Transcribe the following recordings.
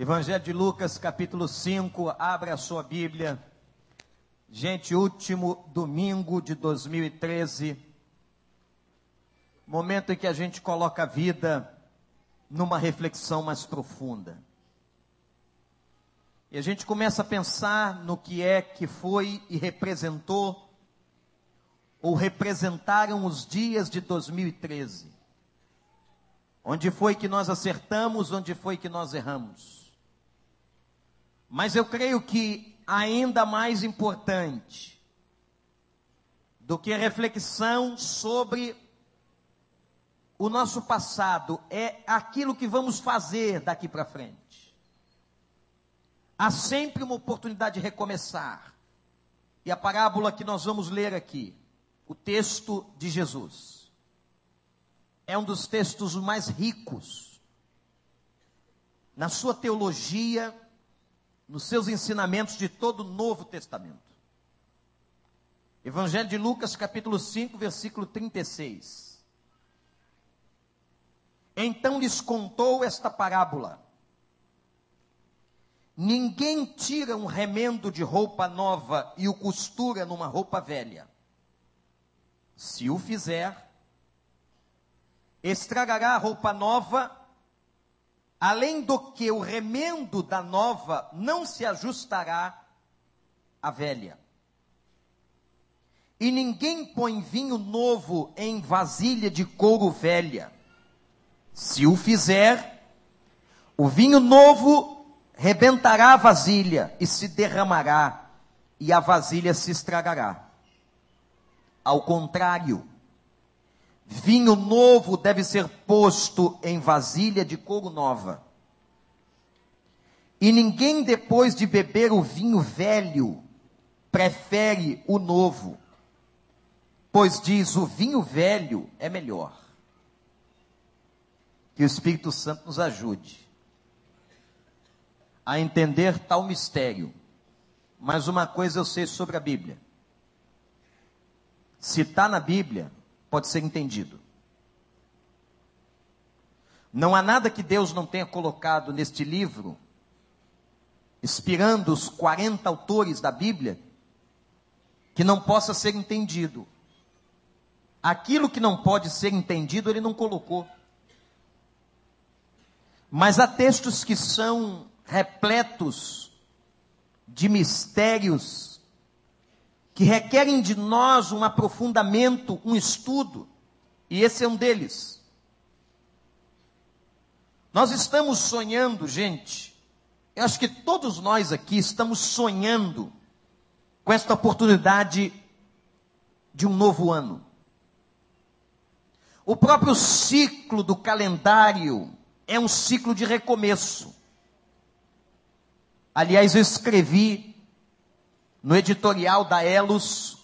Evangelho de Lucas, capítulo 5, abra a sua Bíblia. Gente, último domingo de 2013, momento em que a gente coloca a vida numa reflexão mais profunda. E a gente começa a pensar no que é que foi e representou, ou representaram os dias de 2013. Onde foi que nós acertamos, onde foi que nós erramos. Mas eu creio que ainda mais importante do que reflexão sobre o nosso passado é aquilo que vamos fazer daqui para frente. Há sempre uma oportunidade de recomeçar. E a parábola que nós vamos ler aqui, o texto de Jesus, é um dos textos mais ricos na sua teologia nos seus ensinamentos de todo o Novo Testamento. Evangelho de Lucas, capítulo 5, versículo 36. Então lhes contou esta parábola: Ninguém tira um remendo de roupa nova e o costura numa roupa velha. Se o fizer, estragará a roupa nova além do que o remendo da nova não se ajustará à velha. E ninguém põe vinho novo em vasilha de couro velha. Se o fizer, o vinho novo rebentará a vasilha e se derramará, e a vasilha se estragará. Ao contrário, Vinho novo deve ser posto em vasilha de couro nova. E ninguém, depois de beber o vinho velho, prefere o novo, pois diz: o vinho velho é melhor. Que o Espírito Santo nos ajude a entender tal mistério. Mas uma coisa eu sei sobre a Bíblia: se está na Bíblia, pode ser entendido. Não há nada que Deus não tenha colocado neste livro, inspirando os 40 autores da Bíblia, que não possa ser entendido. Aquilo que não pode ser entendido, ele não colocou. Mas há textos que são repletos de mistérios que requerem de nós um aprofundamento, um estudo, e esse é um deles. Nós estamos sonhando, gente, eu acho que todos nós aqui estamos sonhando com esta oportunidade de um novo ano. O próprio ciclo do calendário é um ciclo de recomeço. Aliás, eu escrevi no editorial da Elos,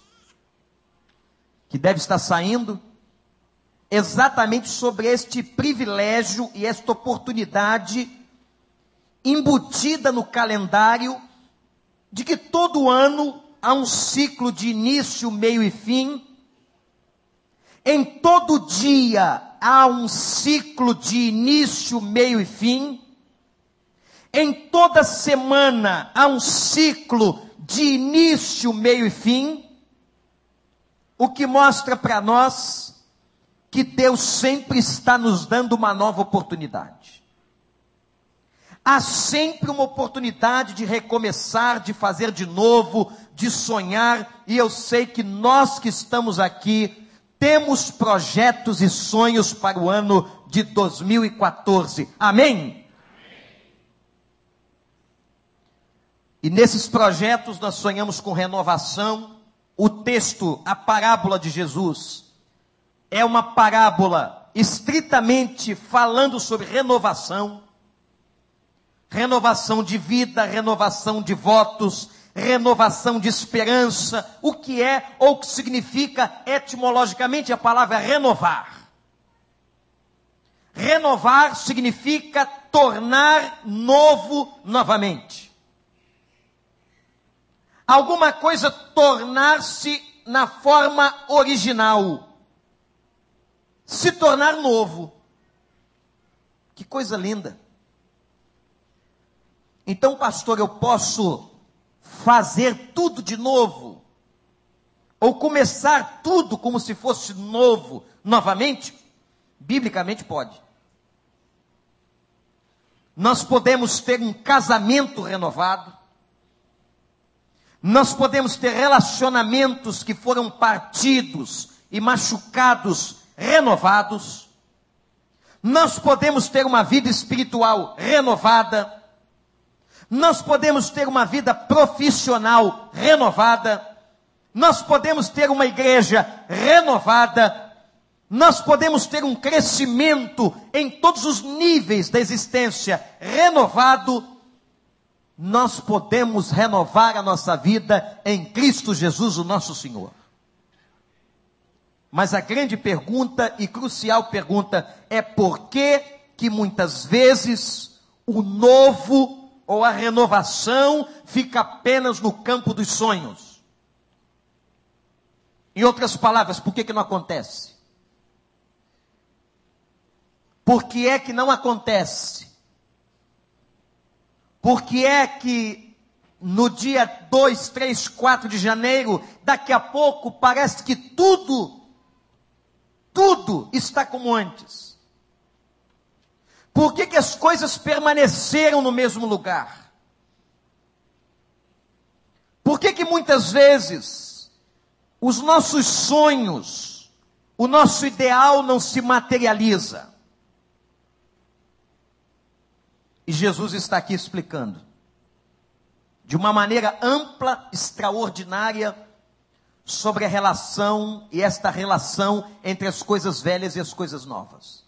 que deve estar saindo, exatamente sobre este privilégio e esta oportunidade embutida no calendário de que todo ano há um ciclo de início, meio e fim. Em todo dia há um ciclo de início, meio e fim. Em toda semana há um ciclo de início, meio e fim, o que mostra para nós que Deus sempre está nos dando uma nova oportunidade. Há sempre uma oportunidade de recomeçar, de fazer de novo, de sonhar, e eu sei que nós que estamos aqui temos projetos e sonhos para o ano de 2014. Amém? E nesses projetos nós sonhamos com renovação. O texto, a parábola de Jesus, é uma parábola estritamente falando sobre renovação. Renovação de vida, renovação de votos, renovação de esperança. O que é ou que significa etimologicamente a palavra renovar? Renovar significa tornar novo novamente alguma coisa tornar-se na forma original, se tornar novo. Que coisa linda. Então, pastor, eu posso fazer tudo de novo? Ou começar tudo como se fosse novo novamente? Biblicamente pode. Nós podemos ter um casamento renovado. Nós podemos ter relacionamentos que foram partidos e machucados renovados. Nós podemos ter uma vida espiritual renovada. Nós podemos ter uma vida profissional renovada. Nós podemos ter uma igreja renovada. Nós podemos ter um crescimento em todos os níveis da existência renovado. Nós podemos renovar a nossa vida em Cristo Jesus, o nosso Senhor. Mas a grande pergunta e crucial pergunta é por que que muitas vezes o novo ou a renovação fica apenas no campo dos sonhos? Em outras palavras, por que que não acontece? Por que é que não acontece? Por que é que no dia 2, 3, 4 de janeiro, daqui a pouco parece que tudo tudo está como antes. Por que, que as coisas permaneceram no mesmo lugar? Por que, que muitas vezes os nossos sonhos, o nosso ideal não se materializa? E Jesus está aqui explicando, de uma maneira ampla, extraordinária, sobre a relação e esta relação entre as coisas velhas e as coisas novas.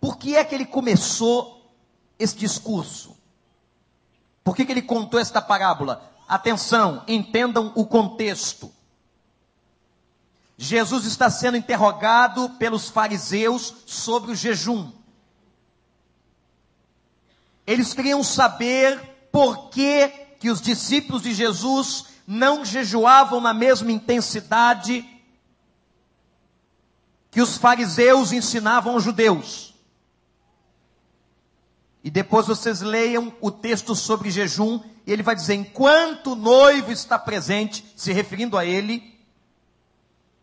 Por que é que ele começou esse discurso? Por que, que ele contou esta parábola? Atenção, entendam o contexto. Jesus está sendo interrogado pelos fariseus sobre o jejum. Eles queriam saber por que, que os discípulos de Jesus não jejuavam na mesma intensidade que os fariseus ensinavam aos judeus. E depois vocês leiam o texto sobre jejum, e ele vai dizer: enquanto o noivo está presente, se referindo a ele,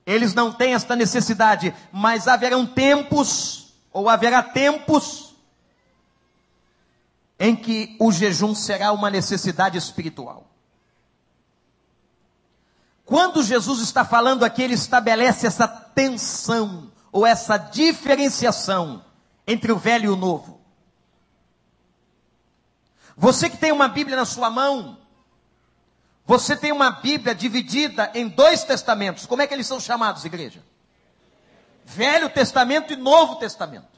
eles não têm esta necessidade, mas haverão tempos, ou haverá tempos, em que o jejum será uma necessidade espiritual. Quando Jesus está falando aqui, ele estabelece essa tensão ou essa diferenciação entre o velho e o novo. Você que tem uma Bíblia na sua mão, você tem uma Bíblia dividida em dois testamentos. Como é que eles são chamados, igreja? Velho Testamento e Novo Testamento.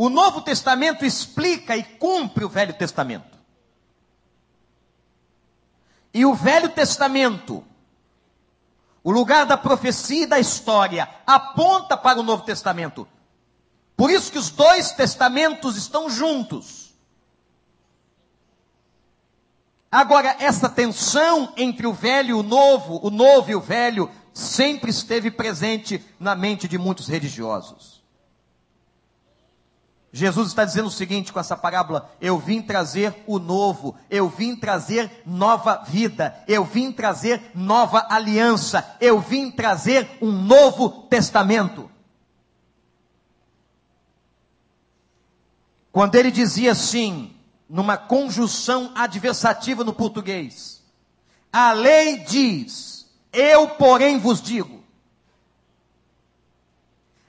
O Novo Testamento explica e cumpre o Velho Testamento. E o Velho Testamento, o lugar da profecia e da história, aponta para o Novo Testamento. Por isso que os dois testamentos estão juntos. Agora, essa tensão entre o velho e o novo, o novo e o velho, sempre esteve presente na mente de muitos religiosos. Jesus está dizendo o seguinte com essa parábola: eu vim trazer o novo, eu vim trazer nova vida, eu vim trazer nova aliança, eu vim trazer um novo testamento. Quando ele dizia assim, numa conjunção adversativa no português, a lei diz, eu porém vos digo,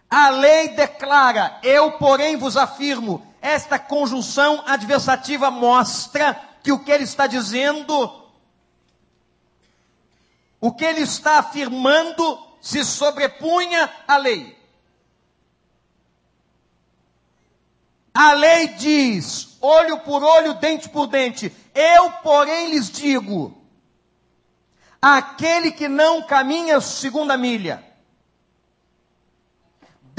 a lei declara, eu porém vos afirmo. Esta conjunção adversativa mostra que o que ele está dizendo, o que ele está afirmando, se sobrepunha à lei. A lei diz, olho por olho, dente por dente. Eu, porém, lhes digo: aquele que não caminha segundo a milha,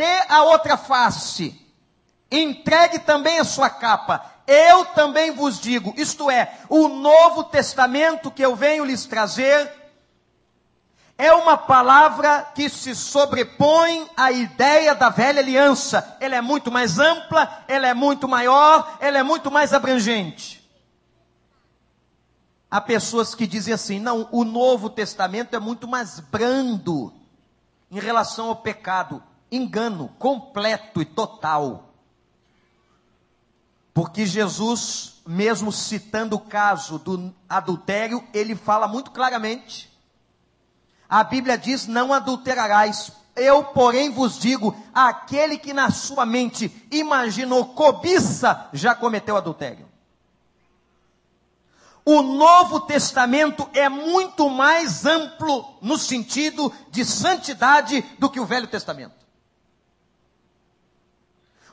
dê a outra face, entregue também a sua capa. Eu também vos digo, isto é, o Novo Testamento que eu venho lhes trazer, é uma palavra que se sobrepõe à ideia da velha aliança. Ela é muito mais ampla, ela é muito maior, ela é muito mais abrangente. Há pessoas que dizem assim: não, o Novo Testamento é muito mais brando em relação ao pecado. Engano completo e total. Porque Jesus, mesmo citando o caso do adultério, ele fala muito claramente. A Bíblia diz: não adulterarás. Eu, porém, vos digo: aquele que na sua mente imaginou cobiça, já cometeu adultério. O Novo Testamento é muito mais amplo no sentido de santidade do que o Velho Testamento.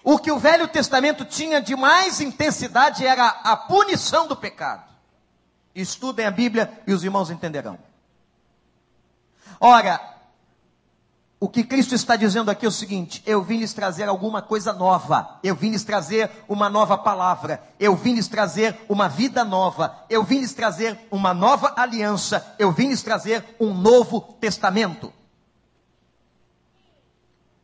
O que o Velho Testamento tinha de mais intensidade era a punição do pecado. Estudem a Bíblia e os irmãos entenderão. Ora, o que Cristo está dizendo aqui é o seguinte: eu vim lhes trazer alguma coisa nova, eu vim lhes trazer uma nova palavra, eu vim lhes trazer uma vida nova, eu vim lhes trazer uma nova aliança, eu vim lhes trazer um novo testamento.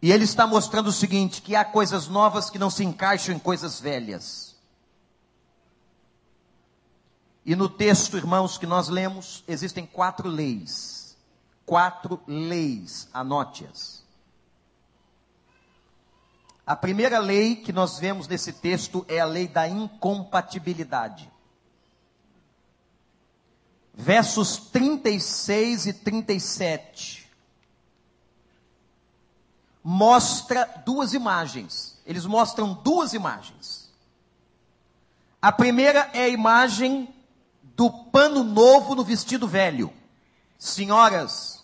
E ele está mostrando o seguinte: que há coisas novas que não se encaixam em coisas velhas. E no texto, irmãos, que nós lemos, existem quatro leis. Quatro leis, anote-as. A primeira lei que nós vemos nesse texto é a lei da incompatibilidade. Versos 36 e 37 mostra duas imagens. Eles mostram duas imagens. A primeira é a imagem do pano novo no vestido velho. Senhoras,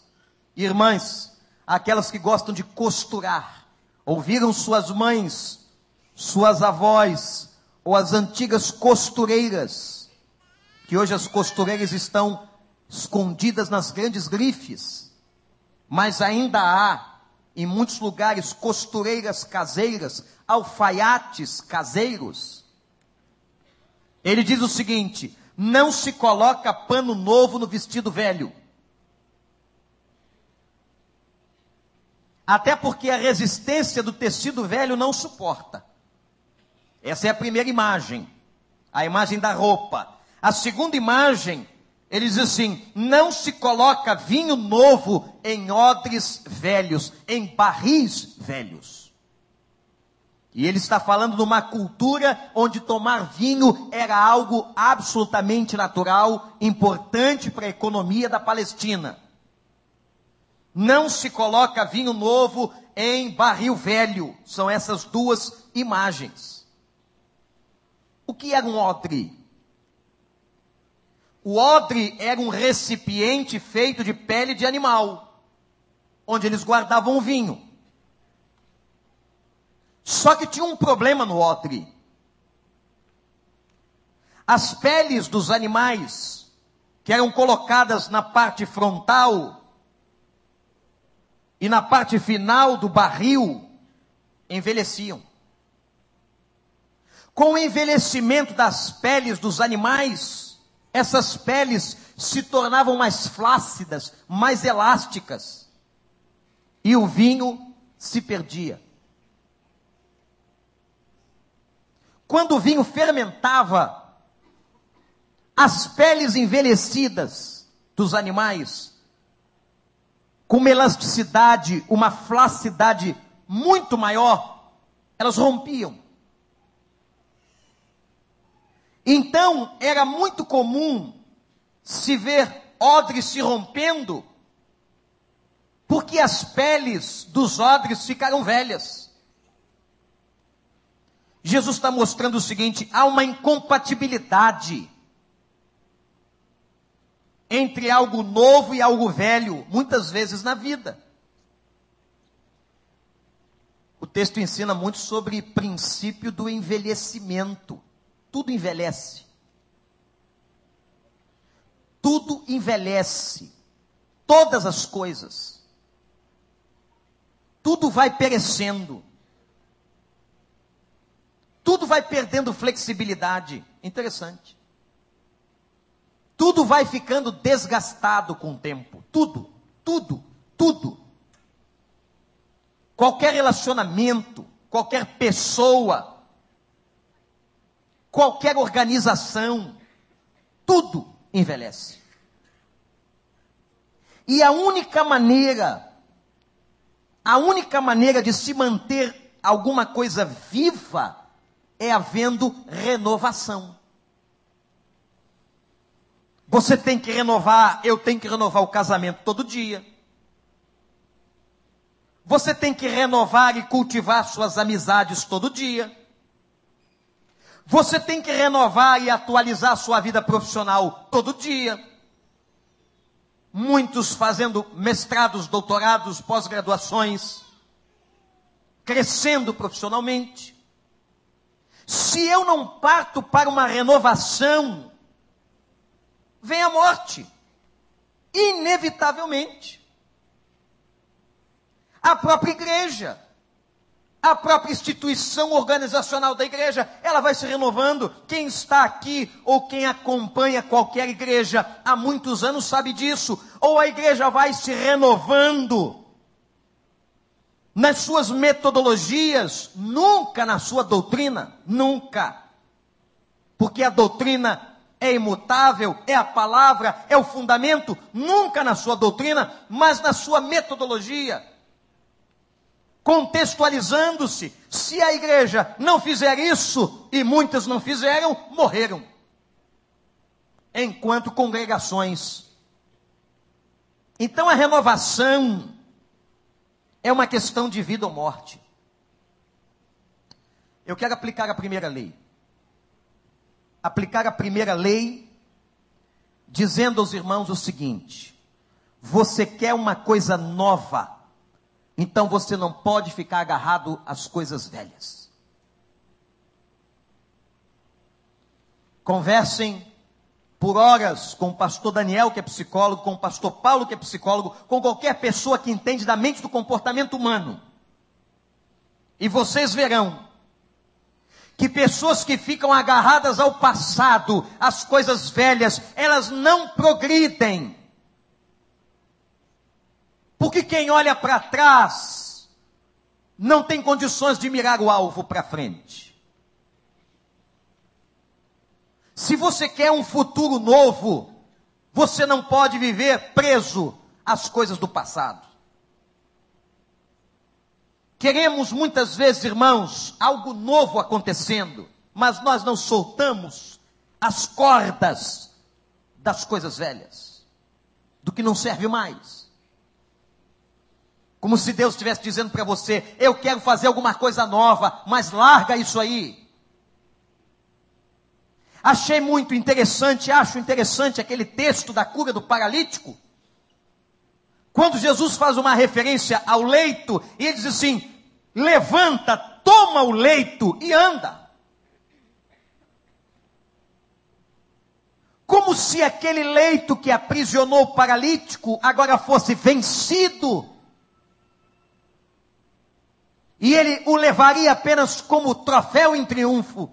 irmãs, aquelas que gostam de costurar, ouviram suas mães, suas avós, ou as antigas costureiras, que hoje as costureiras estão escondidas nas grandes grifes, mas ainda há em muitos lugares, costureiras caseiras, alfaiates caseiros. Ele diz o seguinte: não se coloca pano novo no vestido velho. Até porque a resistência do tecido velho não suporta. Essa é a primeira imagem, a imagem da roupa. A segunda imagem ele diz assim: não se coloca vinho novo em odres velhos, em barris velhos. E ele está falando de uma cultura onde tomar vinho era algo absolutamente natural, importante para a economia da Palestina. Não se coloca vinho novo em barril velho. São essas duas imagens. O que era um odre? O odre era um recipiente feito de pele de animal, onde eles guardavam o vinho. Só que tinha um problema no odre. As peles dos animais, que eram colocadas na parte frontal e na parte final do barril, envelheciam. Com o envelhecimento das peles dos animais, essas peles se tornavam mais flácidas, mais elásticas, e o vinho se perdia. Quando o vinho fermentava, as peles envelhecidas dos animais, com uma elasticidade, uma flacidade muito maior, elas rompiam. Então, era muito comum se ver odres se rompendo, porque as peles dos odres ficaram velhas. Jesus está mostrando o seguinte: há uma incompatibilidade entre algo novo e algo velho, muitas vezes na vida. O texto ensina muito sobre princípio do envelhecimento. Tudo envelhece. Tudo envelhece. Todas as coisas. Tudo vai perecendo. Tudo vai perdendo flexibilidade. Interessante. Tudo vai ficando desgastado com o tempo. Tudo. tudo, tudo. Qualquer relacionamento, qualquer pessoa, qualquer organização, tudo envelhece. E a única maneira, a única maneira de se manter alguma coisa viva é havendo renovação. Você tem que renovar, eu tenho que renovar o casamento todo dia. Você tem que renovar e cultivar suas amizades todo dia. Você tem que renovar e atualizar sua vida profissional todo dia. Muitos fazendo mestrados, doutorados, pós-graduações, crescendo profissionalmente. Se eu não parto para uma renovação, vem a morte. Inevitavelmente. A própria igreja, a própria instituição organizacional da igreja, ela vai se renovando. Quem está aqui ou quem acompanha qualquer igreja há muitos anos sabe disso. Ou a igreja vai se renovando nas suas metodologias, nunca na sua doutrina, nunca. Porque a doutrina é imutável, é a palavra, é o fundamento, nunca na sua doutrina, mas na sua metodologia. Contextualizando-se, se a igreja não fizer isso, e muitas não fizeram, morreram. Enquanto congregações. Então a renovação é uma questão de vida ou morte. Eu quero aplicar a primeira lei. Aplicar a primeira lei, dizendo aos irmãos o seguinte: você quer uma coisa nova, então você não pode ficar agarrado às coisas velhas. Conversem por horas com o pastor Daniel, que é psicólogo, com o pastor Paulo, que é psicólogo, com qualquer pessoa que entende da mente do comportamento humano. E vocês verão que pessoas que ficam agarradas ao passado, às coisas velhas, elas não progridem. Porque quem olha para trás não tem condições de mirar o alvo para frente. Se você quer um futuro novo, você não pode viver preso às coisas do passado. Queremos muitas vezes, irmãos, algo novo acontecendo, mas nós não soltamos as cordas das coisas velhas, do que não serve mais. Como se Deus estivesse dizendo para você: eu quero fazer alguma coisa nova, mas larga isso aí. Achei muito interessante, acho interessante aquele texto da cura do paralítico. Quando Jesus faz uma referência ao leito, e ele diz assim: levanta, toma o leito e anda. Como se aquele leito que aprisionou o paralítico agora fosse vencido. E ele o levaria apenas como troféu em triunfo.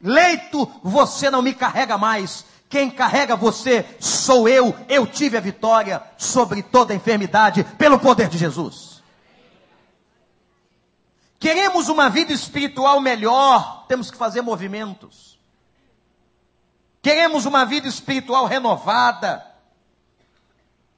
Leito, você não me carrega mais. Quem carrega você sou eu. Eu tive a vitória sobre toda enfermidade pelo poder de Jesus. Queremos uma vida espiritual melhor, temos que fazer movimentos. Queremos uma vida espiritual renovada,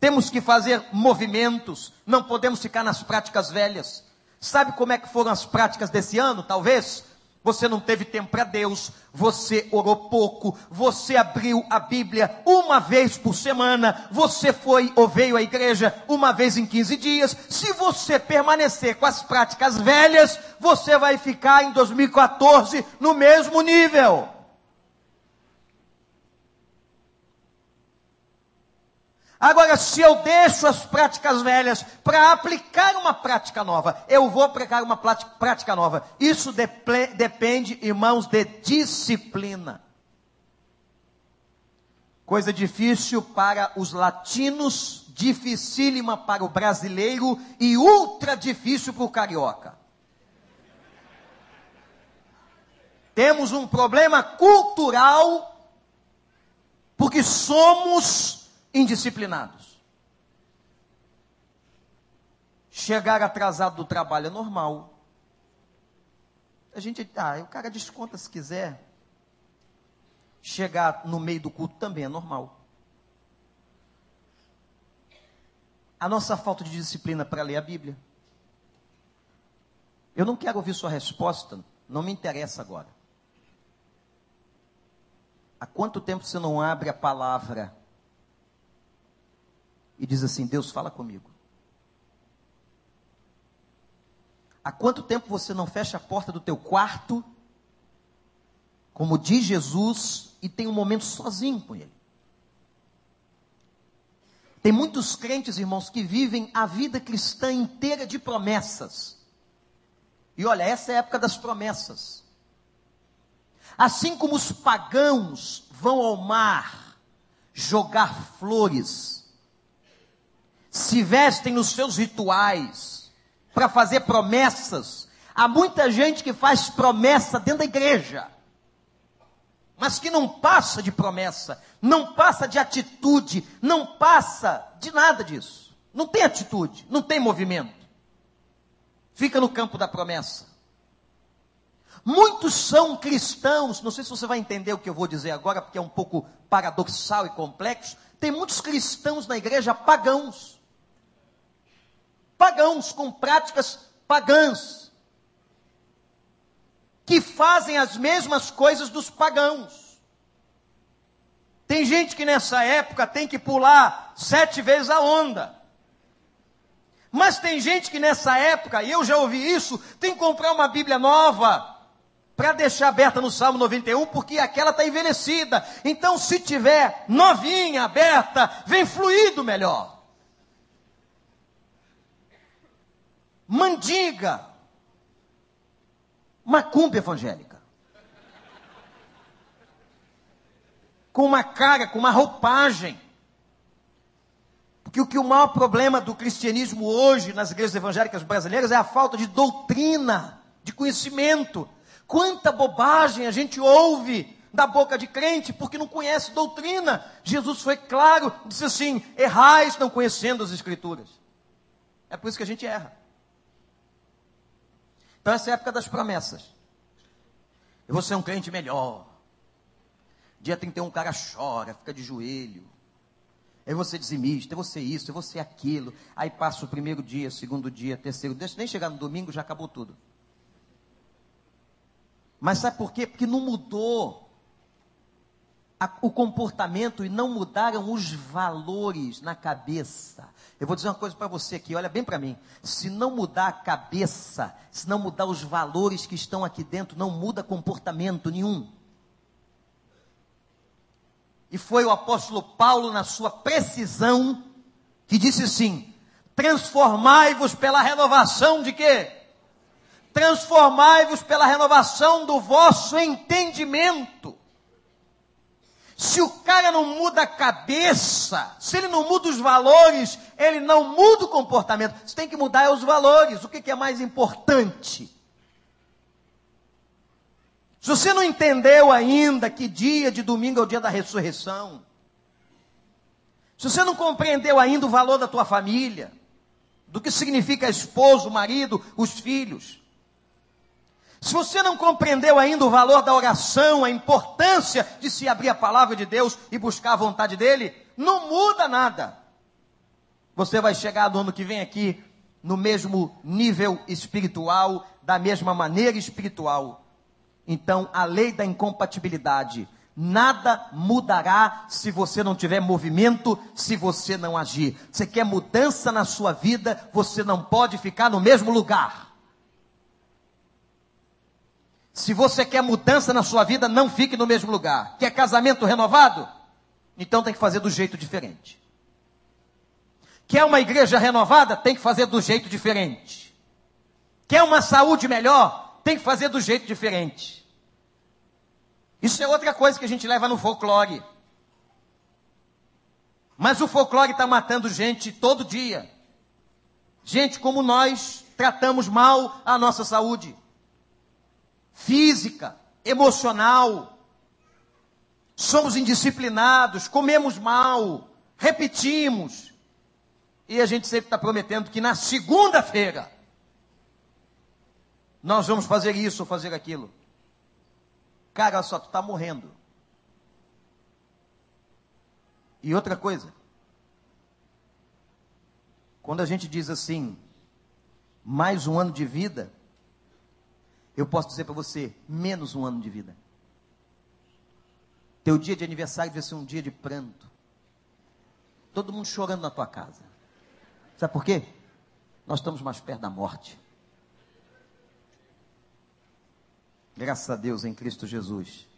temos que fazer movimentos, não podemos ficar nas práticas velhas. Sabe como é que foram as práticas desse ano, talvez? Você não teve tempo para Deus, você orou pouco, você abriu a Bíblia uma vez por semana, você foi ou veio à igreja uma vez em 15 dias. Se você permanecer com as práticas velhas, você vai ficar em 2014 no mesmo nível. Agora, se eu deixo as práticas velhas para aplicar uma prática nova, eu vou aplicar uma prática nova. Isso depende, irmãos, de disciplina. Coisa difícil para os latinos, dificílima para o brasileiro e ultra difícil para o carioca. Temos um problema cultural, porque somos indisciplinados. Chegar atrasado do trabalho é normal. A gente, ah, o cara desconta se quiser. Chegar no meio do culto também é normal. A nossa falta de disciplina para ler a Bíblia. Eu não quero ouvir sua resposta, não me interessa agora. Há quanto tempo você não abre a palavra e diz assim: Deus, fala comigo? Há quanto tempo você não fecha a porta do teu quarto, como diz Jesus, e tem um momento sozinho com Ele? Tem muitos crentes, irmãos, que vivem a vida cristã inteira de promessas. E olha, essa é a época das promessas. Assim como os pagãos vão ao mar jogar flores, se vestem nos seus rituais para fazer promessas, há muita gente que faz promessa dentro da igreja mas que não passa de promessa, não passa de atitude, não passa de nada disso. Não tem atitude, não tem movimento. Fica no campo da promessa. Muitos são cristãos, não sei se você vai entender o que eu vou dizer agora, porque é um pouco paradoxal e complexo. Tem muitos cristãos na igreja pagãos. Pagãos com práticas pagãs que fazem as mesmas coisas dos pagãos. Tem gente que nessa época tem que pular sete vezes a onda. Mas tem gente que nessa época, e eu já ouvi isso, tem que comprar uma Bíblia nova para deixar aberta no Salmo 91, porque aquela está envelhecida. Então, se tiver novinha, aberta, vem fluido melhor. Mandiga, macumba evangélica. Com uma cara, com uma roupagem. Porque o que o maior problema do cristianismo hoje nas igrejas evangélicas brasileiras é a falta de doutrina, de conhecimento. Quanta bobagem a gente ouve da boca de crente porque não conhece doutrina. Jesus foi claro, disse assim: errais não conhecendo as Escrituras. É por isso que a gente erra. Então, essa é a época das promessas. Eu vou ser um crente melhor. Dia 31 um cara chora, fica de joelho. Eu vou ser dizimista, eu vou ser isso, eu vou ser aquilo. Aí passa o primeiro dia, segundo dia, terceiro. Nem chegar no domingo, já acabou tudo. Mas sabe por quê? Porque não mudou a, o comportamento e não mudaram os valores na cabeça. Eu vou dizer uma coisa para você aqui, olha bem para mim. Se não mudar a cabeça, se não mudar os valores que estão aqui dentro, não muda comportamento nenhum. E foi o apóstolo Paulo, na sua precisão, que disse assim: transformai-vos pela renovação de quê? Transformai-vos pela renovação do vosso entendimento. Se o cara não muda a cabeça, se ele não muda os valores, ele não muda o comportamento. Você tem que mudar os valores. O que, é mais importante? Se você não entendeu ainda que dia de domingo é o dia da ressurreição, se você não compreendeu ainda o valor da tua família, do que significa esposo, marido, os filhos, se você não compreendeu ainda o valor da oração, a importância de se abrir a palavra de Deus e buscar a vontade dele, não muda nada. Você vai chegar no ano que vem aqui no mesmo nível espiritual, da mesma maneira espiritual. Então, a lei da incompatibilidade, nada mudará se você não tiver movimento, se você não agir. Você quer mudança na sua vida, você não pode ficar no mesmo lugar. Se você quer mudança na sua vida, não fique no mesmo lugar. Quer casamento renovado? Então tem que fazer do jeito diferente. Quer uma igreja renovada? Tem que fazer do jeito diferente. Quer uma saúde melhor? Tem que fazer do jeito diferente. Isso é outra coisa que a gente leva no folclore. Mas o folclore está matando gente todo dia. Gente como nós tratamos mal a nossa saúde física, emocional. Somos indisciplinados, comemos mal, repetimos. E a gente sempre está prometendo que na segunda-feira nós vamos fazer isso ou fazer aquilo. Cara, só tu está morrendo. E outra coisa, quando a gente diz assim, mais um ano de vida, eu posso dizer para você, menos um ano de vida. Teu dia de aniversário vai ser um dia de pranto. Todo mundo chorando na tua casa. Sabe por quê? Nós estamos mais perto da morte. Graças a Deus em Cristo Jesus,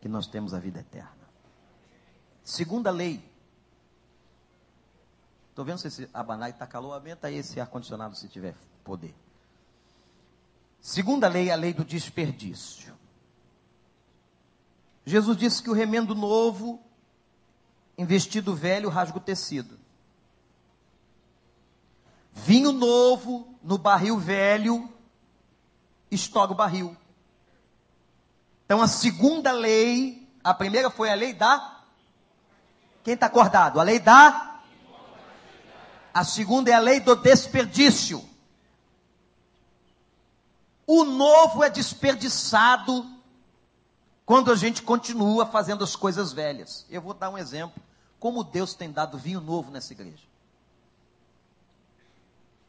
que nós temos a vida eterna. Segunda lei. Estou vendo se esse abanai está calor, aumenta aí esse ar-condicionado se tiver poder. Segunda lei, a lei do desperdício. Jesus disse que o remendo novo, em vestido velho, rasga o tecido. Vinho novo no barril velho, estoura o barril. Então a segunda lei, a primeira foi a lei da. Quem está acordado? A lei da. A segunda é a lei do desperdício. O novo é desperdiçado quando a gente continua fazendo as coisas velhas. Eu vou dar um exemplo. Como Deus tem dado vinho novo nessa igreja.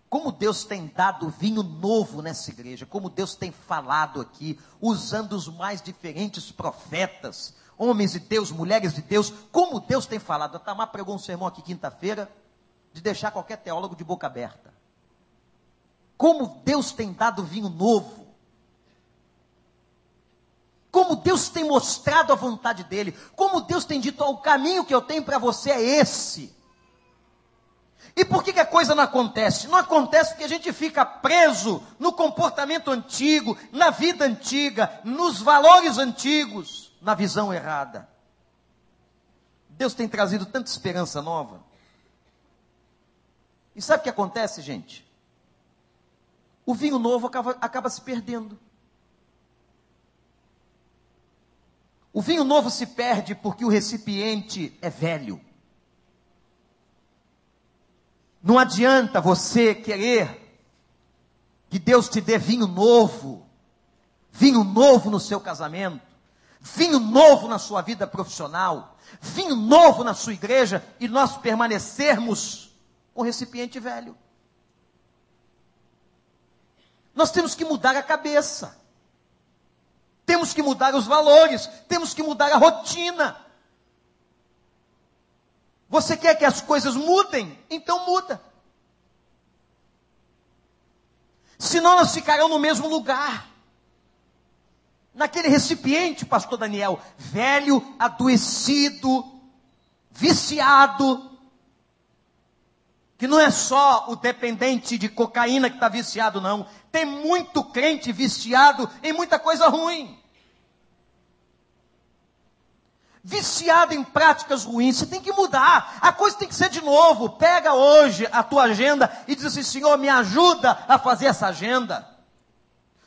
Como Deus tem dado vinho novo nessa igreja, como Deus tem falado aqui, usando os mais diferentes profetas, homens de Deus, mulheres de Deus, como Deus tem falado. A Tamar pregou um sermão aqui quinta-feira, de deixar qualquer teólogo de boca aberta. Como Deus tem dado vinho novo. Como Deus tem mostrado a vontade dele. Como Deus tem dito: o caminho que eu tenho para você é esse. E por que, que a coisa não acontece? Não acontece porque a gente fica preso no comportamento antigo, na vida antiga, nos valores antigos, na visão errada. Deus tem trazido tanta esperança nova. E sabe o que acontece, gente? O vinho novo acaba, acaba se perdendo. O vinho novo se perde porque o recipiente é velho. Não adianta você querer que Deus te dê vinho novo, vinho novo no seu casamento, vinho novo na sua vida profissional, vinho novo na sua igreja e nós permanecermos com recipiente velho. Nós temos que mudar a cabeça. Temos que mudar os valores, temos que mudar a rotina. Você quer que as coisas mudem? Então muda. Senão elas ficarão no mesmo lugar. Naquele recipiente, pastor Daniel, velho, adoecido, viciado, que não é só o dependente de cocaína que está viciado, não. Tem muito crente viciado em muita coisa ruim viciado em práticas ruins, você tem que mudar. A coisa tem que ser de novo. Pega hoje a tua agenda e diz assim: Senhor, me ajuda a fazer essa agenda.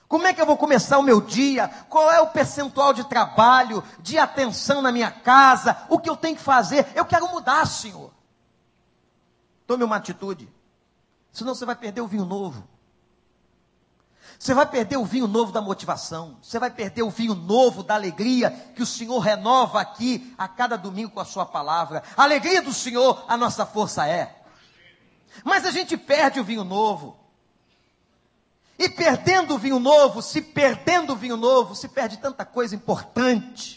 Como é que eu vou começar o meu dia? Qual é o percentual de trabalho, de atenção na minha casa? O que eu tenho que fazer? Eu quero mudar, Senhor. Tome uma atitude. Senão você vai perder o vinho novo. Você vai perder o vinho novo da motivação. Você vai perder o vinho novo da alegria que o Senhor renova aqui a cada domingo com a sua palavra. A alegria do Senhor, a nossa força é. Mas a gente perde o vinho novo. E perdendo o vinho novo, se perdendo o vinho novo, se perde tanta coisa importante.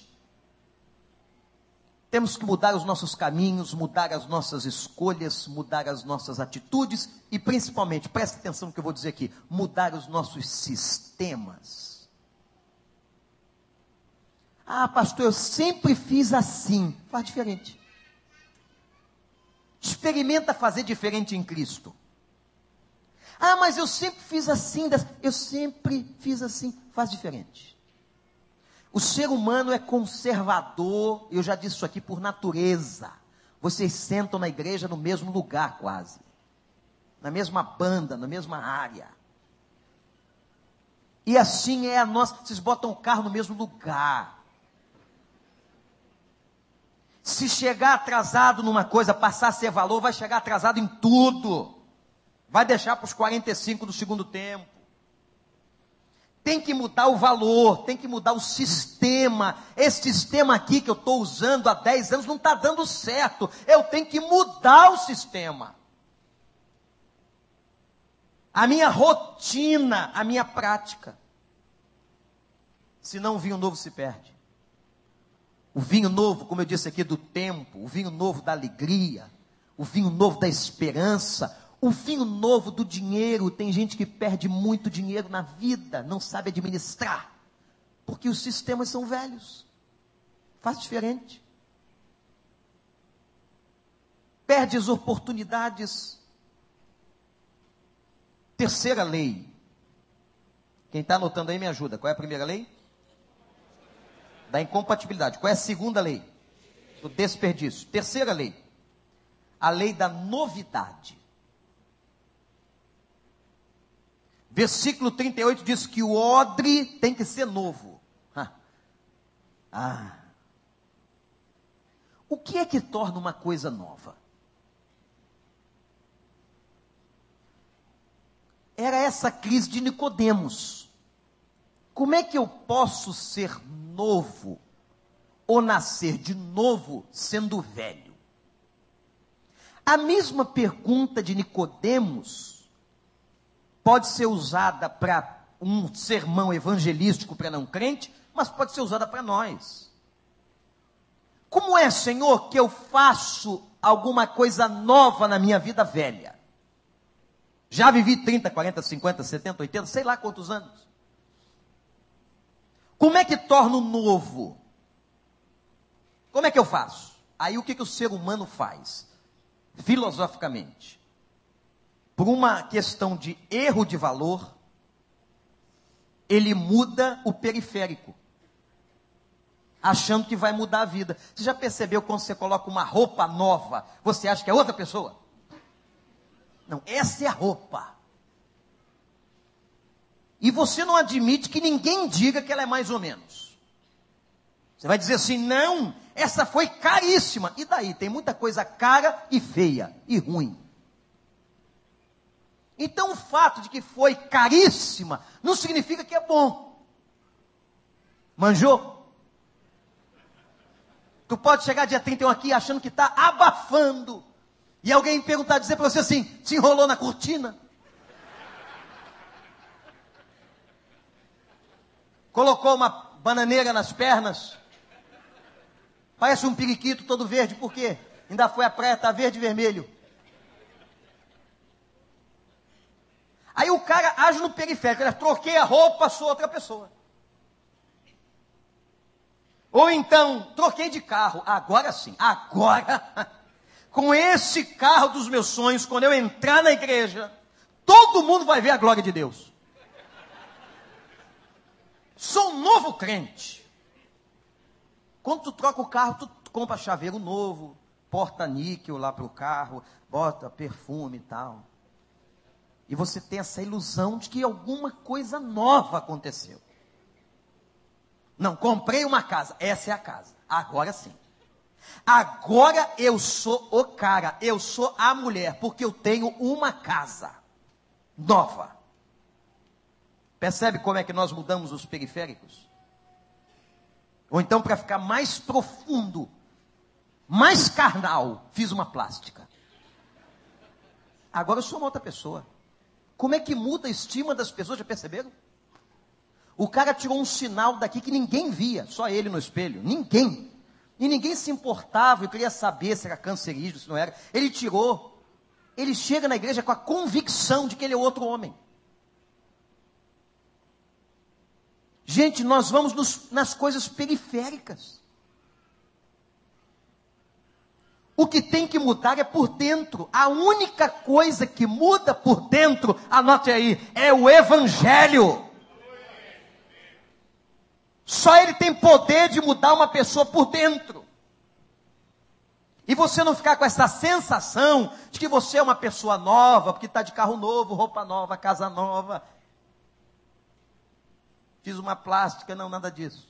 Temos que mudar os nossos caminhos, mudar as nossas escolhas, mudar as nossas atitudes e, principalmente, preste atenção no que eu vou dizer aqui: mudar os nossos sistemas. Ah, pastor, eu sempre fiz assim. Faz diferente. Experimenta fazer diferente em Cristo. Ah, mas eu sempre fiz assim. Eu sempre fiz assim. Faz diferente. O ser humano é conservador, eu já disse isso aqui por natureza. Vocês sentam na igreja no mesmo lugar, quase. Na mesma banda, na mesma área. E assim é a nossa. Vocês botam o carro no mesmo lugar. Se chegar atrasado numa coisa, passar a ser valor, vai chegar atrasado em tudo. Vai deixar para os 45 do segundo tempo. Tem que mudar o valor, tem que mudar o sistema. Esse sistema aqui que eu estou usando há 10 anos não está dando certo. Eu tenho que mudar o sistema. A minha rotina, a minha prática. Senão o vinho novo se perde. O vinho novo, como eu disse aqui, do tempo, o vinho novo da alegria, o vinho novo da esperança, o vinho novo do dinheiro. Tem gente que perde muito dinheiro na vida, não sabe administrar, porque os sistemas são velhos. Faz diferente. Perde as oportunidades. Terceira lei. Quem está anotando aí me ajuda. Qual é a primeira lei? da incompatibilidade. Qual é a segunda lei? Do desperdício. Terceira lei, a lei da novidade. Versículo 38 diz que o odre tem que ser novo. Ah. O que é que torna uma coisa nova? Era essa crise de Nicodemos. Como é que eu posso ser novo ou nascer de novo sendo velho? A mesma pergunta de Nicodemos pode ser usada para um sermão evangelístico para não crente, mas pode ser usada para nós. Como é, Senhor, que eu faço alguma coisa nova na minha vida velha? Já vivi 30, 40, 50, 70, 80, sei lá quantos anos. Como é que torno novo? Como é que eu faço? Aí o que, que o ser humano faz? Filosoficamente. Por uma questão de erro de valor, ele muda o periférico. Achando que vai mudar a vida. Você já percebeu quando você coloca uma roupa nova, você acha que é outra pessoa? Não, essa é a roupa. E você não admite que ninguém diga que ela é mais ou menos. Você vai dizer assim: não, essa foi caríssima. E daí? Tem muita coisa cara e feia e ruim. Então o fato de que foi caríssima não significa que é bom. Manjou? Tu pode chegar dia 31 aqui achando que está abafando. E alguém perguntar, dizer para você assim: se enrolou na cortina? colocou uma bananeira nas pernas, parece um periquito todo verde, por quê? Ainda foi a praia, está verde e vermelho. Aí o cara age no periférico, ele troquei a roupa, sou outra pessoa. Ou então, troquei de carro, agora sim, agora, com esse carro dos meus sonhos, quando eu entrar na igreja, todo mundo vai ver a glória de Deus. Sou um novo crente. Quando tu troca o carro, tu compra chaveiro novo, porta níquel lá para o carro, bota perfume e tal. E você tem essa ilusão de que alguma coisa nova aconteceu. Não, comprei uma casa. Essa é a casa. Agora sim. Agora eu sou o cara, eu sou a mulher, porque eu tenho uma casa nova. Percebe como é que nós mudamos os periféricos? Ou então, para ficar mais profundo, mais carnal, fiz uma plástica. Agora eu sou uma outra pessoa. Como é que muda a estima das pessoas? Já perceberam? O cara tirou um sinal daqui que ninguém via, só ele no espelho. Ninguém. E ninguém se importava, eu queria saber se era cancerígeno, se não era. Ele tirou. Ele chega na igreja com a convicção de que ele é outro homem. Gente, nós vamos nos, nas coisas periféricas. O que tem que mudar é por dentro. A única coisa que muda por dentro, anote aí, é o Evangelho. Só ele tem poder de mudar uma pessoa por dentro. E você não ficar com essa sensação de que você é uma pessoa nova, porque está de carro novo, roupa nova, casa nova fiz uma plástica, não, nada disso.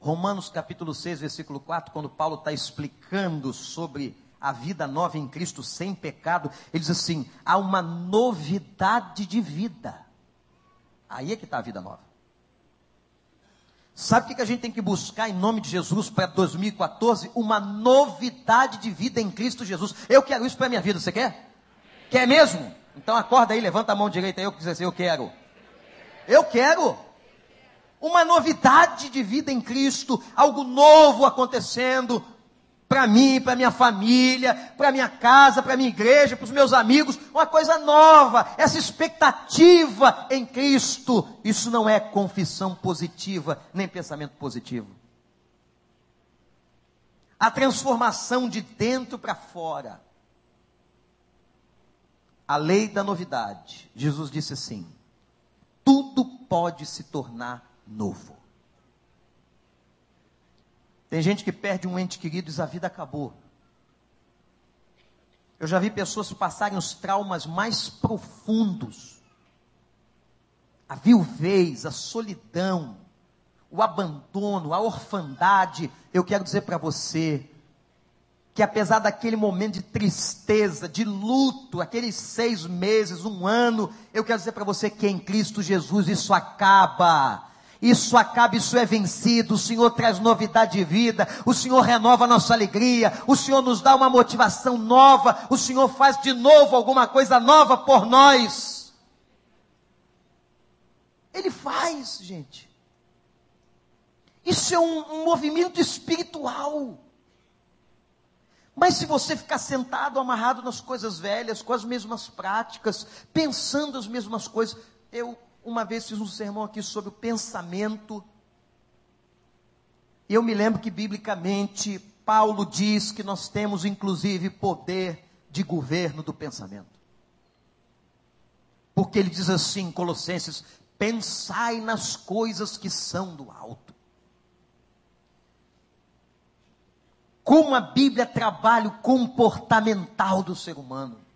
Romanos capítulo 6, versículo 4, quando Paulo está explicando sobre a vida nova em Cristo sem pecado, ele diz assim: há uma novidade de vida. Aí é que está a vida nova. Sabe o que a gente tem que buscar em nome de Jesus para 2014? Uma novidade de vida em Cristo Jesus. Eu quero isso para a minha vida, você quer? Quer mesmo? Então acorda aí, levanta a mão direita aí, eu quiser dizer, eu quero. Eu quero. Uma novidade de vida em Cristo, algo novo acontecendo, para mim, para minha família, para minha casa, para minha igreja, para os meus amigos, uma coisa nova, essa expectativa em Cristo. Isso não é confissão positiva, nem pensamento positivo. A transformação de dentro para fora. A lei da novidade. Jesus disse assim: tudo pode se tornar novo. Tem gente que perde um ente querido e a vida acabou. Eu já vi pessoas passarem os traumas mais profundos. A viuvez, a solidão, o abandono, a orfandade. Eu quero dizer para você que apesar daquele momento de tristeza, de luto, aqueles seis meses, um ano, eu quero dizer para você que em Cristo Jesus isso acaba isso acaba, isso é vencido. O Senhor traz novidade de vida. O Senhor renova a nossa alegria. O Senhor nos dá uma motivação nova. O Senhor faz de novo alguma coisa nova por nós. Ele faz, gente. Isso é um, um movimento espiritual. Mas se você ficar sentado, amarrado nas coisas velhas, com as mesmas práticas, pensando as mesmas coisas, eu uma vez fiz um sermão aqui sobre o pensamento. Eu me lembro que, biblicamente, Paulo diz que nós temos, inclusive, poder de governo do pensamento. Porque ele diz assim, Colossenses: pensai nas coisas que são do alto. Como a Bíblia trabalha o comportamental do ser humano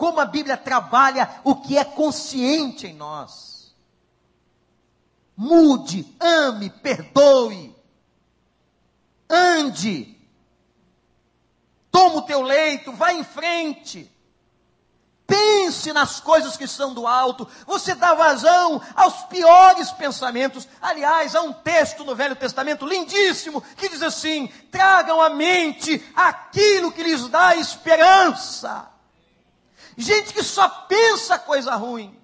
como a Bíblia trabalha o que é consciente em nós. Mude, ame, perdoe, ande, toma o teu leito, vá em frente. Pense nas coisas que são do alto. Você dá vazão aos piores pensamentos. Aliás, há um texto no Velho Testamento lindíssimo que diz assim: tragam à mente aquilo que lhes dá esperança. Gente que só pensa coisa ruim.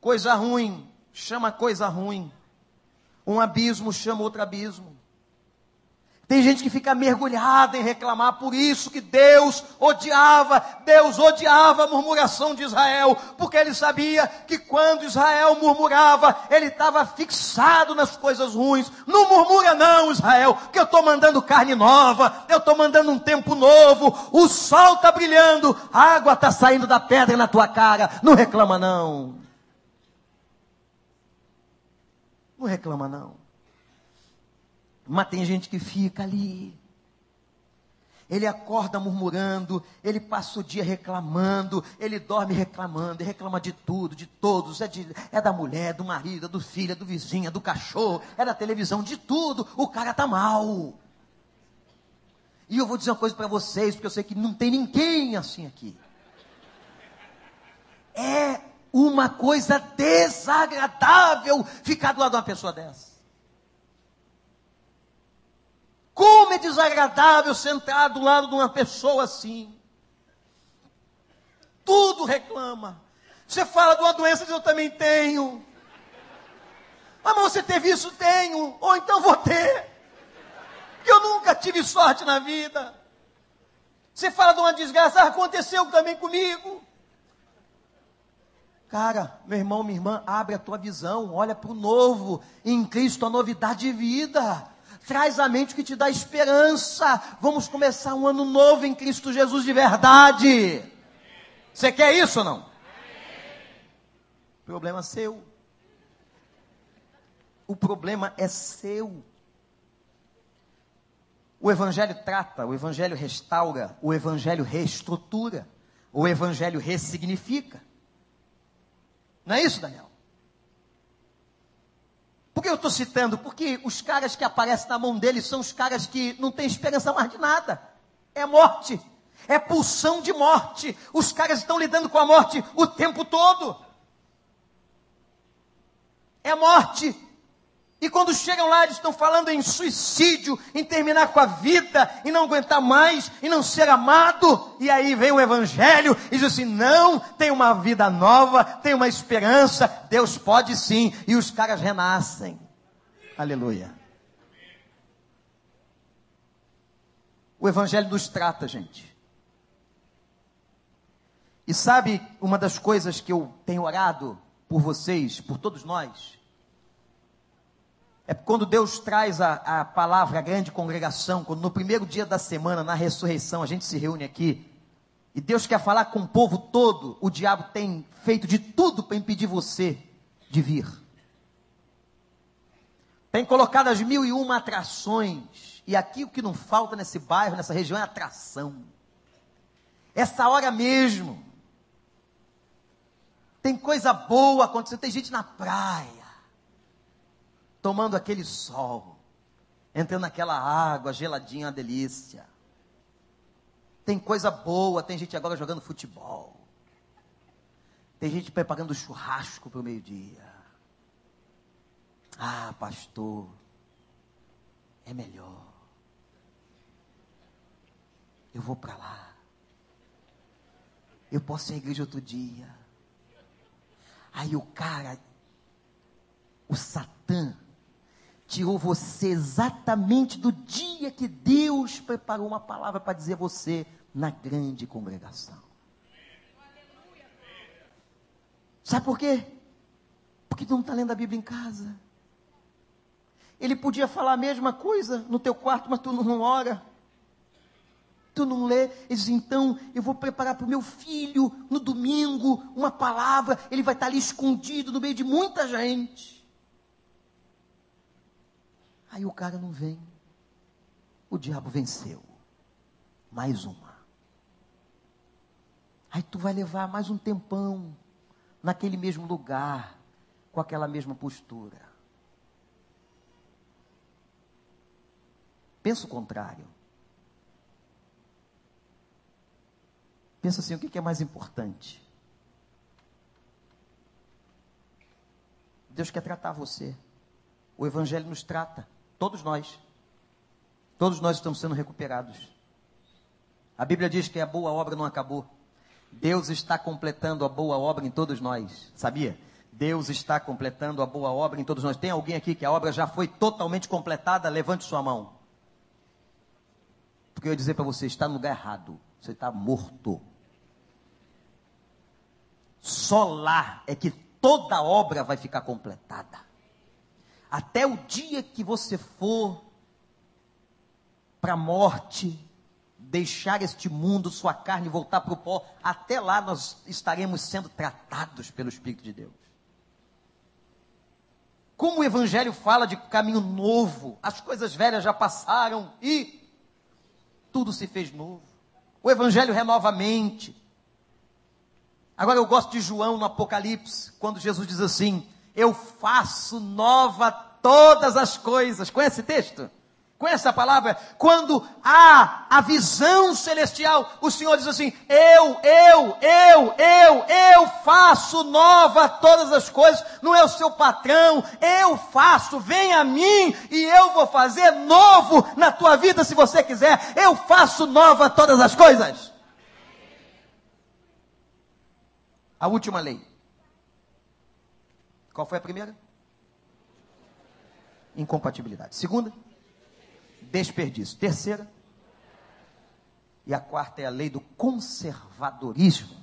Coisa ruim chama coisa ruim. Um abismo chama outro abismo. Tem gente que fica mergulhada em reclamar, por isso que Deus odiava, Deus odiava a murmuração de Israel, porque ele sabia que quando Israel murmurava, ele estava fixado nas coisas ruins. Não murmura não, Israel, que eu estou mandando carne nova, eu estou mandando um tempo novo, o sol está brilhando, a água está saindo da pedra na tua cara. Não reclama não. Não reclama não. Mas tem gente que fica ali. Ele acorda murmurando, ele passa o dia reclamando, ele dorme reclamando, ele reclama de tudo, de todos, é, de, é da mulher, do marido, do filho, do vizinho, do cachorro, é da televisão, de tudo. O cara tá mal. E eu vou dizer uma coisa para vocês, porque eu sei que não tem ninguém assim aqui. É uma coisa desagradável ficar do lado de uma pessoa dessa. Como é desagradável sentar do lado de uma pessoa assim. Tudo reclama. Você fala de uma doença que eu também tenho. Ah, mas você teve isso? Tenho. Ou então vou ter. Eu nunca tive sorte na vida. Você fala de uma desgraça, ah, aconteceu também comigo. Cara, meu irmão, minha irmã, abre a tua visão, olha para o novo, em Cristo a novidade de vida. Traz à mente o que te dá esperança. Vamos começar um ano novo em Cristo Jesus de verdade. Você quer isso ou não? Problema seu. O problema é seu. O Evangelho trata, o Evangelho restaura, o Evangelho reestrutura, o Evangelho ressignifica. Não é isso, Daniel? Por que eu estou citando? Porque os caras que aparecem na mão dele são os caras que não têm esperança mais de nada. É morte. É pulsão de morte. Os caras estão lidando com a morte o tempo todo. É morte. E quando chegam lá, eles estão falando em suicídio, em terminar com a vida, em não aguentar mais, em não ser amado. E aí vem o Evangelho e diz assim: não, tem uma vida nova, tem uma esperança, Deus pode sim. E os caras renascem. Aleluia. O Evangelho nos trata, gente. E sabe uma das coisas que eu tenho orado por vocês, por todos nós? É quando Deus traz a, a palavra, a grande congregação, quando no primeiro dia da semana, na ressurreição, a gente se reúne aqui, e Deus quer falar com o povo todo, o diabo tem feito de tudo para impedir você de vir. Tem colocado as mil e uma atrações, e aqui o que não falta nesse bairro, nessa região, é atração. Essa hora mesmo, tem coisa boa acontecendo, tem gente na praia tomando aquele sol, entrando naquela água geladinha, uma delícia. Tem coisa boa, tem gente agora jogando futebol. Tem gente preparando churrasco para o meio-dia. Ah, pastor, é melhor. Eu vou para lá. Eu posso ir à igreja outro dia. Aí o cara, o Satã, tirou você exatamente do dia que Deus preparou uma palavra para dizer você na grande congregação. Sabe por quê? Porque tu não está lendo a Bíblia em casa. Ele podia falar a mesma coisa no teu quarto, mas tu não ora. Tu não lê. Ele diz, então, eu vou preparar para o meu filho, no domingo, uma palavra. Ele vai estar ali escondido no meio de muita gente. Aí o cara não vem. O diabo venceu. Mais uma. Aí tu vai levar mais um tempão naquele mesmo lugar, com aquela mesma postura. Pensa o contrário. Pensa assim: o que é mais importante? Deus quer tratar você. O Evangelho nos trata. Todos nós. Todos nós estamos sendo recuperados. A Bíblia diz que a boa obra não acabou. Deus está completando a boa obra em todos nós. Sabia? Deus está completando a boa obra em todos nós. Tem alguém aqui que a obra já foi totalmente completada? Levante sua mão. Porque eu ia dizer para você, está no lugar errado. Você está morto. Só lá é que toda obra vai ficar completada até o dia que você for para a morte, deixar este mundo, sua carne voltar para o pó, até lá nós estaremos sendo tratados pelo Espírito de Deus. Como o Evangelho fala de caminho novo, as coisas velhas já passaram e tudo se fez novo. O Evangelho renova a mente. Agora eu gosto de João no Apocalipse, quando Jesus diz assim: eu faço nova todas as coisas. Conhece esse texto? Conhece a palavra? Quando há a visão celestial, o Senhor diz assim: Eu, eu, eu, eu, eu faço nova todas as coisas, não é o seu patrão, eu faço, vem a mim e eu vou fazer novo na tua vida se você quiser, eu faço nova todas as coisas. A última lei. Qual foi a primeira? Incompatibilidade. Segunda, desperdício. Terceira, e a quarta é a lei do conservadorismo.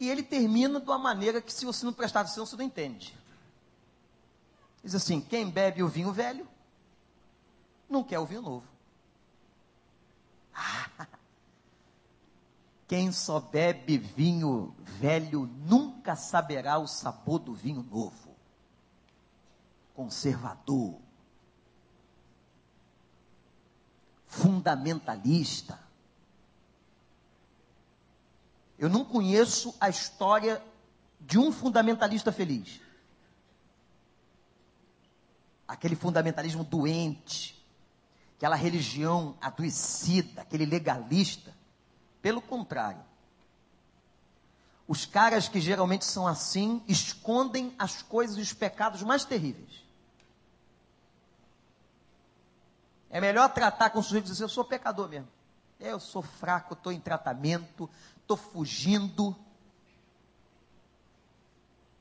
E ele termina de uma maneira que, se você não prestar atenção, você não entende. Diz assim: quem bebe o vinho velho, não quer o vinho novo. Quem só bebe vinho velho nunca saberá o sabor do vinho novo. Conservador. Fundamentalista. Eu não conheço a história de um fundamentalista feliz. Aquele fundamentalismo doente, aquela religião adoecida, aquele legalista. Pelo contrário, os caras que geralmente são assim escondem as coisas e os pecados mais terríveis. É melhor tratar com o sujeito e dizer: Eu sou pecador mesmo. Eu sou fraco, estou em tratamento, estou fugindo.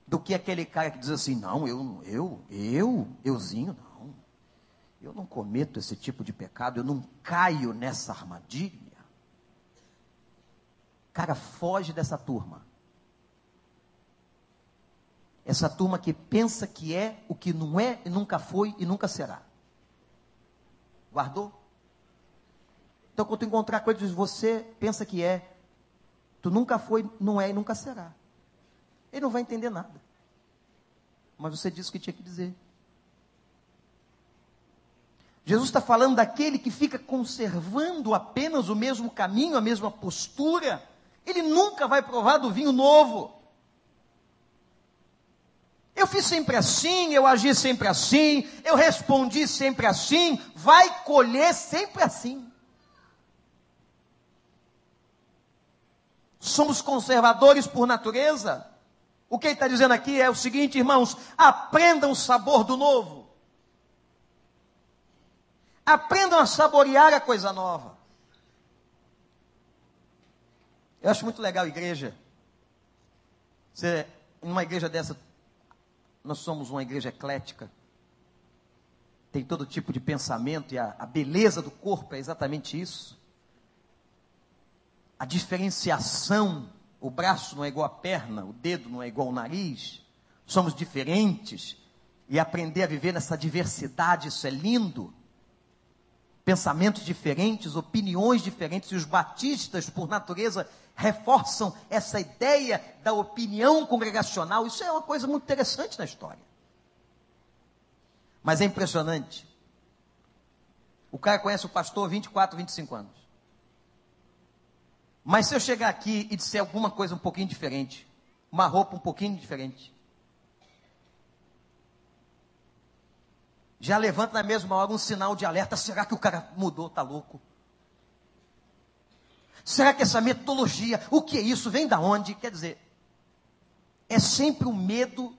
Do que aquele cara que diz assim: Não, eu, eu, eu, euzinho, não. Eu não cometo esse tipo de pecado, eu não caio nessa armadilha. Cara, foge dessa turma. Essa turma que pensa que é o que não é e nunca foi e nunca será. Guardou? Então, quando tu encontrar coisas que você pensa que é, tu nunca foi, não é e nunca será. Ele não vai entender nada. Mas você disse o que tinha que dizer. Jesus está falando daquele que fica conservando apenas o mesmo caminho, a mesma postura. Ele nunca vai provar do vinho novo. Eu fiz sempre assim, eu agi sempre assim, eu respondi sempre assim, vai colher sempre assim. Somos conservadores por natureza. O que ele está dizendo aqui é o seguinte, irmãos: aprendam o sabor do novo. Aprendam a saborear a coisa nova. Eu acho muito legal a igreja. Você, em uma igreja dessa, nós somos uma igreja eclética. Tem todo tipo de pensamento e a, a beleza do corpo é exatamente isso. A diferenciação, o braço não é igual à perna, o dedo não é igual ao nariz. Somos diferentes e aprender a viver nessa diversidade, isso é lindo. Pensamentos diferentes, opiniões diferentes, e os batistas, por natureza, reforçam essa ideia da opinião congregacional. Isso é uma coisa muito interessante na história. Mas é impressionante. O cara conhece o pastor 24, 25 anos. Mas se eu chegar aqui e disser alguma coisa um pouquinho diferente, uma roupa um pouquinho diferente, já levanta na mesma hora um sinal de alerta: será que o cara mudou, tá louco? Será que essa metodologia, o que é isso? Vem da onde? Quer dizer, é sempre o medo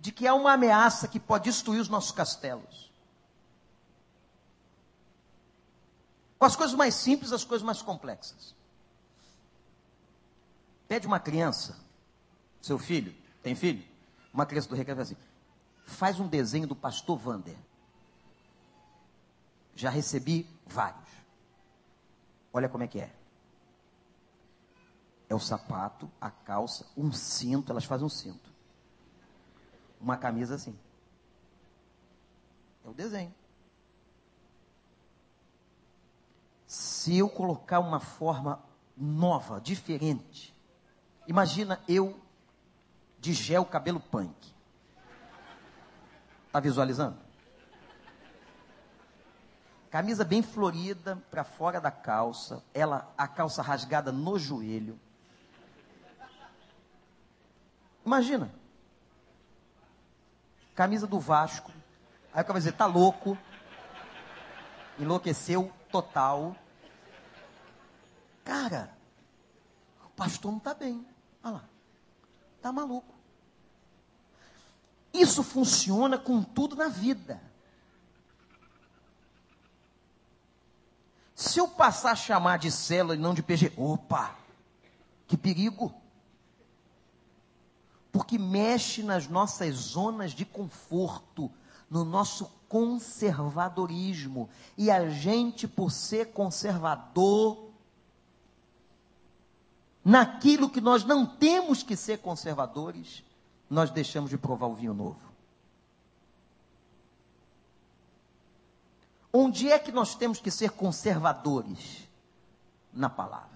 de que há uma ameaça que pode destruir os nossos castelos. Com as coisas mais simples, as coisas mais complexas. Pede uma criança, seu filho, tem filho? Uma criança do recreio assim, faz um desenho do pastor Vander. Já recebi vários. Olha como é que é. É o sapato, a calça, um cinto, elas fazem um cinto. Uma camisa assim. É o desenho. Se eu colocar uma forma nova, diferente, imagina eu de gel cabelo punk. Está visualizando? Camisa bem florida para fora da calça, ela a calça rasgada no joelho. Imagina. Camisa do Vasco. Aí o cara vai dizer, tá louco. Enlouqueceu total. Cara, o pastor não está bem. Olha lá. Está maluco. Isso funciona com tudo na vida. Se eu passar a chamar de célula e não de PG, opa, que perigo. Porque mexe nas nossas zonas de conforto, no nosso conservadorismo. E a gente, por ser conservador, naquilo que nós não temos que ser conservadores, nós deixamos de provar o vinho novo. Onde é que nós temos que ser conservadores? Na palavra.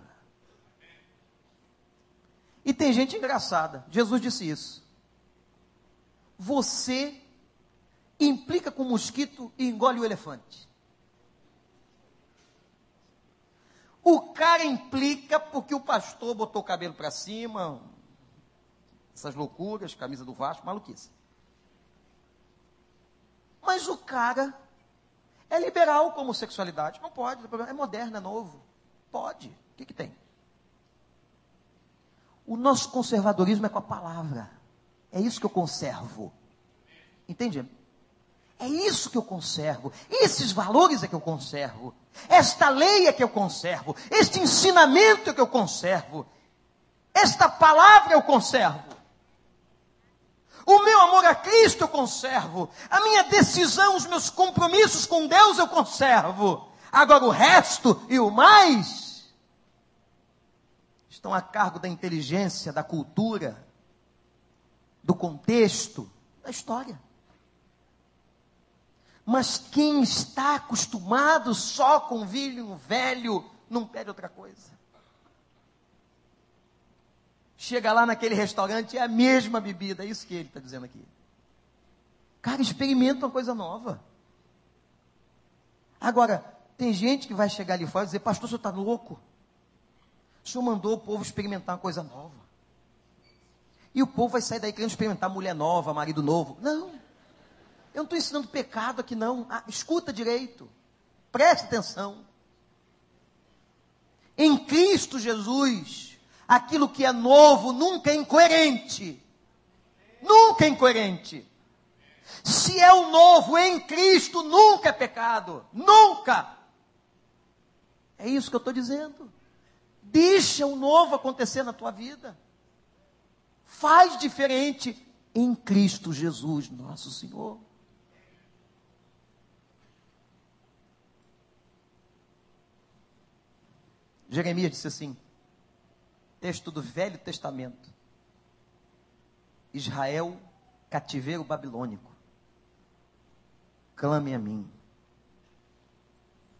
E tem gente engraçada. Jesus disse isso. Você implica com o mosquito e engole o elefante. O cara implica porque o pastor botou o cabelo para cima, essas loucuras, camisa do Vasco, maluquice. Mas o cara é liberal com homossexualidade. Não pode, é moderno, é novo. Pode. O que, que tem? O nosso conservadorismo é com a palavra. É isso que eu conservo. Entende? É isso que eu conservo. Esses valores é que eu conservo. Esta lei é que eu conservo. Este ensinamento é que eu conservo. Esta palavra eu conservo. O meu amor a Cristo eu conservo. A minha decisão, os meus compromissos com Deus eu conservo. Agora o resto e o mais estão a cargo da inteligência, da cultura, do contexto, da história. Mas quem está acostumado só com vinho velho, não pede outra coisa. Chega lá naquele restaurante, é a mesma bebida, é isso que ele está dizendo aqui. Cara, experimenta uma coisa nova. Agora, tem gente que vai chegar ali fora e dizer, pastor, o senhor está louco? O senhor mandou o povo experimentar uma coisa nova. E o povo vai sair daí querendo experimentar mulher nova, marido novo. Não. Eu não estou ensinando pecado aqui, não. Ah, escuta direito. Preste atenção. Em Cristo Jesus, aquilo que é novo nunca é incoerente. Nunca é incoerente. Se é o novo em Cristo, nunca é pecado. Nunca. É isso que eu estou dizendo. Deixa o novo acontecer na tua vida. Faz diferente em Cristo Jesus, nosso Senhor. Jeremias disse assim, texto do Velho Testamento: Israel, cativeiro babilônico, clame a mim,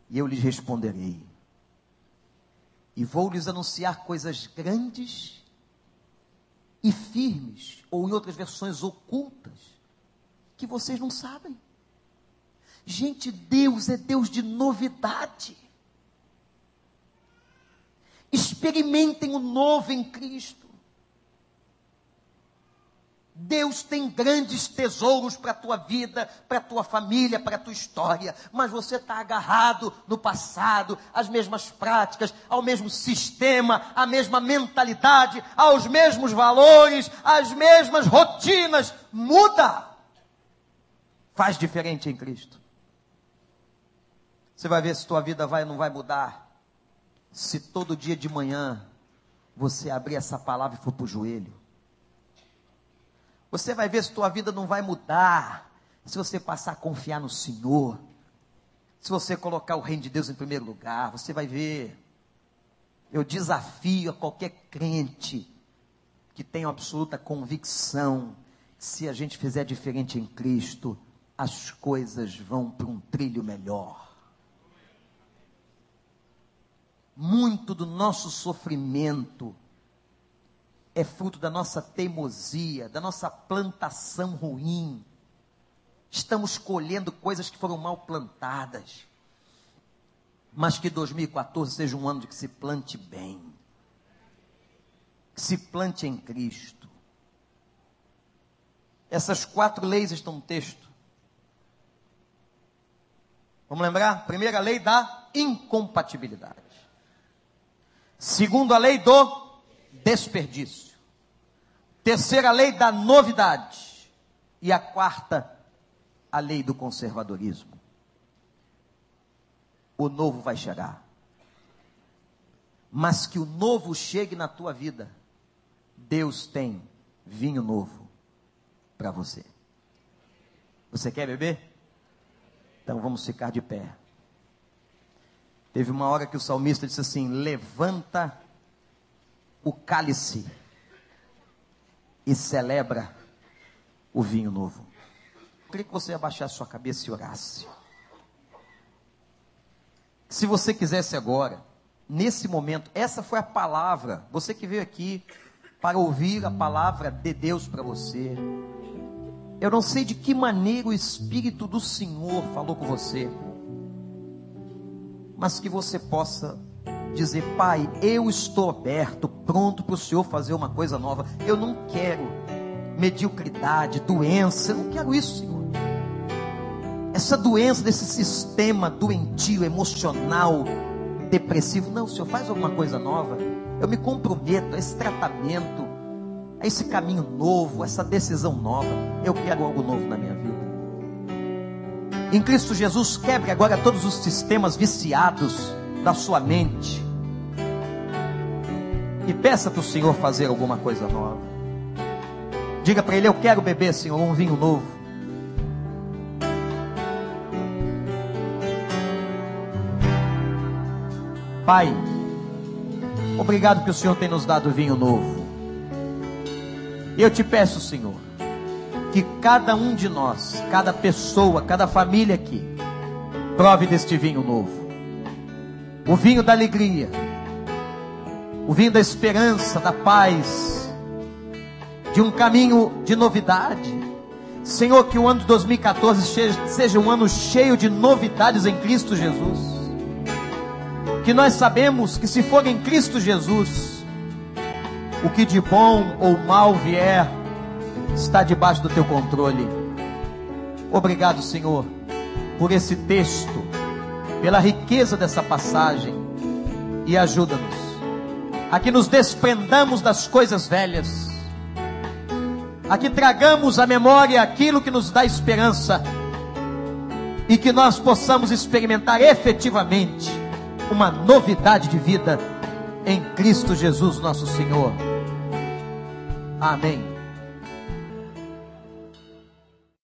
e eu lhes responderei, e vou lhes anunciar coisas grandes e firmes, ou em outras versões ocultas, que vocês não sabem. Gente, Deus é Deus de novidade. Experimentem o novo em Cristo. Deus tem grandes tesouros para a tua vida, para a tua família, para a tua história, mas você está agarrado no passado, às mesmas práticas, ao mesmo sistema, à mesma mentalidade, aos mesmos valores, às mesmas rotinas. Muda! Faz diferente em Cristo. Você vai ver se tua vida vai ou não vai mudar se todo dia de manhã você abrir essa palavra e for para o joelho. Você vai ver se tua vida não vai mudar se você passar a confiar no Senhor. Se você colocar o reino de Deus em primeiro lugar, você vai ver. Eu desafio a qualquer crente que tenha absoluta convicção, se a gente fizer diferente em Cristo, as coisas vão para um trilho melhor. Muito do nosso sofrimento é fruto da nossa teimosia, da nossa plantação ruim. Estamos colhendo coisas que foram mal plantadas. Mas que 2014 seja um ano de que se plante bem. Que se plante em Cristo. Essas quatro leis estão no texto. Vamos lembrar? Primeira lei da incompatibilidade. Segundo a lei do desperdício. Terceira lei da novidade. E a quarta, a lei do conservadorismo. O novo vai chegar. Mas que o novo chegue na tua vida. Deus tem vinho novo para você. Você quer beber? Então vamos ficar de pé. Teve uma hora que o salmista disse assim: Levanta o cálice e celebra o vinho novo. Eu queria que você abaixasse sua cabeça e orasse. Se você quisesse agora, nesse momento, essa foi a palavra, você que veio aqui para ouvir a palavra de Deus para você. Eu não sei de que maneira o Espírito do Senhor falou com você mas que você possa dizer: Pai, eu estou aberto, pronto para o Senhor fazer uma coisa nova. Eu não quero mediocridade, doença, eu não quero isso, Senhor. Essa doença desse sistema doentio, emocional, depressivo, não, Senhor, faz alguma coisa nova. Eu me comprometo a esse tratamento, a esse caminho novo, essa decisão nova. Eu quero algo novo na minha vida. Em Cristo Jesus, quebre agora todos os sistemas viciados da sua mente. E peça para o Senhor fazer alguma coisa nova. Diga para Ele: Eu quero beber, Senhor, um vinho novo. Pai, obrigado que o Senhor tem nos dado vinho novo. Eu te peço, Senhor, que cada um de nós, cada pessoa, cada família aqui, prove deste vinho novo o vinho da alegria, o vinho da esperança, da paz, de um caminho de novidade. Senhor, que o ano de 2014 seja um ano cheio de novidades em Cristo Jesus. Que nós sabemos que se for em Cristo Jesus, o que de bom ou mal vier, está debaixo do teu controle. Obrigado, Senhor, por esse texto pela riqueza dessa passagem e ajuda-nos a que nos desprendamos das coisas velhas, a que tragamos à memória aquilo que nos dá esperança e que nós possamos experimentar efetivamente uma novidade de vida em Cristo Jesus, nosso Senhor. Amém.